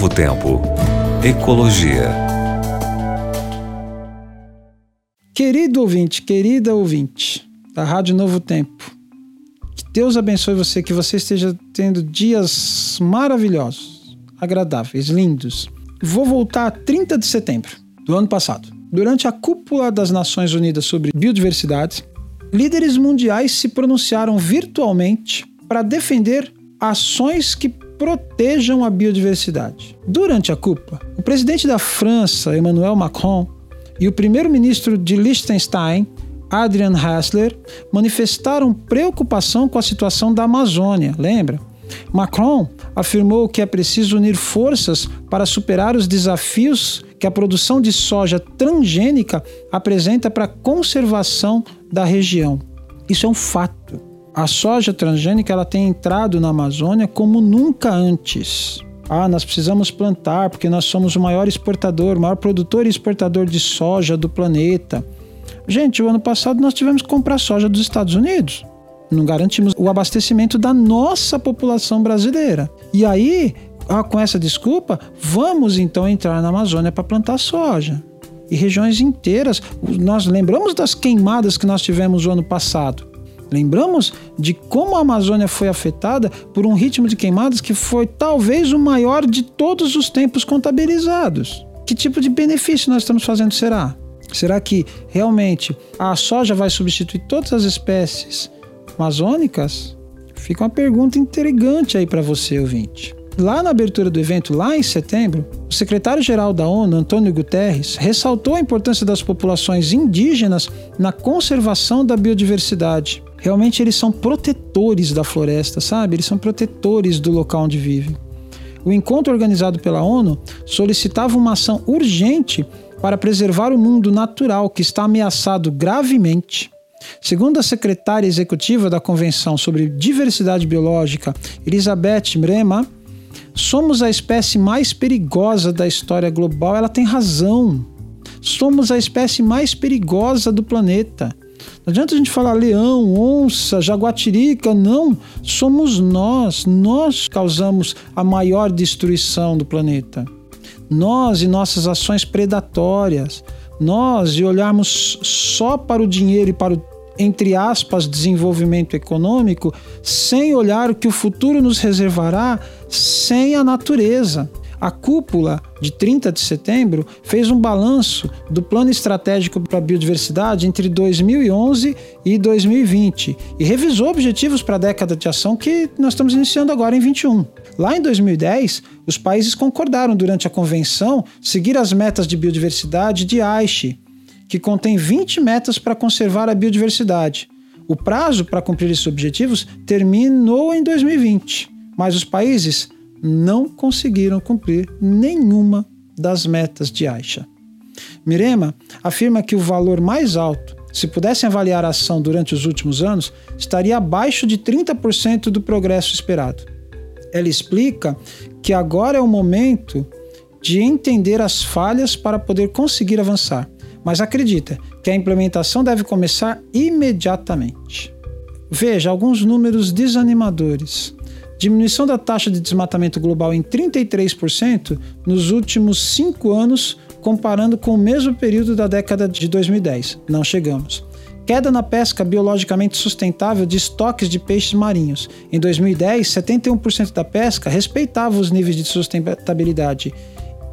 Novo Tempo. Ecologia. Querido ouvinte, querida ouvinte da Rádio Novo Tempo, que Deus abençoe você, que você esteja tendo dias maravilhosos, agradáveis, lindos. Vou voltar a 30 de setembro do ano passado. Durante a cúpula das Nações Unidas sobre biodiversidade, líderes mundiais se pronunciaram virtualmente para defender ações que protejam a biodiversidade. Durante a cúpula, o presidente da França, Emmanuel Macron, e o primeiro-ministro de Liechtenstein, Adrian Hassler, manifestaram preocupação com a situação da Amazônia, lembra? Macron afirmou que é preciso unir forças para superar os desafios que a produção de soja transgênica apresenta para a conservação da região. Isso é um fato a soja transgênica ela tem entrado na Amazônia como nunca antes. Ah, nós precisamos plantar porque nós somos o maior exportador, o maior produtor e exportador de soja do planeta. Gente, o ano passado nós tivemos que comprar soja dos Estados Unidos. Não garantimos o abastecimento da nossa população brasileira. E aí, ah, com essa desculpa, vamos então entrar na Amazônia para plantar soja. E regiões inteiras, nós lembramos das queimadas que nós tivemos o ano passado. Lembramos de como a Amazônia foi afetada por um ritmo de queimadas que foi talvez o maior de todos os tempos contabilizados. Que tipo de benefício nós estamos fazendo será? Será que realmente a soja vai substituir todas as espécies amazônicas? Fica uma pergunta intrigante aí para você, ouvinte. Lá na abertura do evento, lá em setembro, o secretário-geral da ONU, Antônio Guterres, ressaltou a importância das populações indígenas na conservação da biodiversidade realmente eles são protetores da floresta, sabe? Eles são protetores do local onde vivem. O encontro organizado pela ONU solicitava uma ação urgente para preservar o mundo natural que está ameaçado gravemente. Segundo a secretária executiva da Convenção sobre Diversidade Biológica, Elizabeth Mrema, somos a espécie mais perigosa da história global. Ela tem razão. Somos a espécie mais perigosa do planeta. Não adianta a gente falar leão, onça, jaguatirica, não. Somos nós, nós causamos a maior destruição do planeta. Nós e nossas ações predatórias, nós e olharmos só para o dinheiro e para o entre aspas, desenvolvimento econômico, sem olhar o que o futuro nos reservará, sem a natureza. A cúpula de 30 de setembro fez um balanço do Plano Estratégico para a Biodiversidade entre 2011 e 2020 e revisou objetivos para a década de ação que nós estamos iniciando agora em 21. Lá em 2010, os países concordaram durante a convenção seguir as metas de biodiversidade de Aichi, que contém 20 metas para conservar a biodiversidade. O prazo para cumprir esses objetivos terminou em 2020, mas os países não conseguiram cumprir nenhuma das metas de Aisha. Mirema afirma que o valor mais alto, se pudessem avaliar a ação durante os últimos anos, estaria abaixo de 30% do progresso esperado. Ela explica que agora é o momento de entender as falhas para poder conseguir avançar, mas acredita que a implementação deve começar imediatamente. Veja alguns números desanimadores diminuição da taxa de desmatamento global em 33% nos últimos cinco anos, comparando com o mesmo período da década de 2010. Não chegamos. Queda na pesca biologicamente sustentável de estoques de peixes marinhos. Em 2010, 71% da pesca respeitava os níveis de sustentabilidade.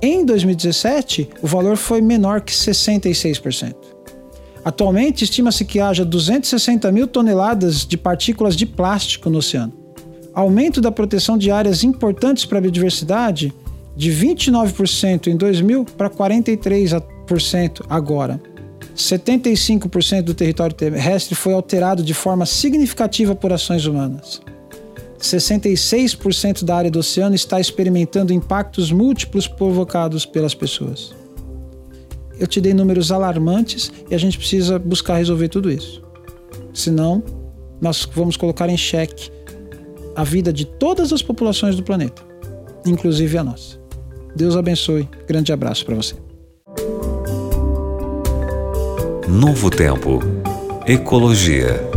Em 2017, o valor foi menor que 66%. Atualmente, estima-se que haja 260 mil toneladas de partículas de plástico no oceano aumento da proteção de áreas importantes para a biodiversidade de 29% em 2000 para 43% agora. 75% do território terrestre foi alterado de forma significativa por ações humanas. 66% da área do oceano está experimentando impactos múltiplos provocados pelas pessoas. Eu te dei números alarmantes e a gente precisa buscar resolver tudo isso. Senão, nós vamos colocar em xeque a vida de todas as populações do planeta, inclusive a nossa. Deus abençoe. Grande abraço para você. Novo Tempo. Ecologia.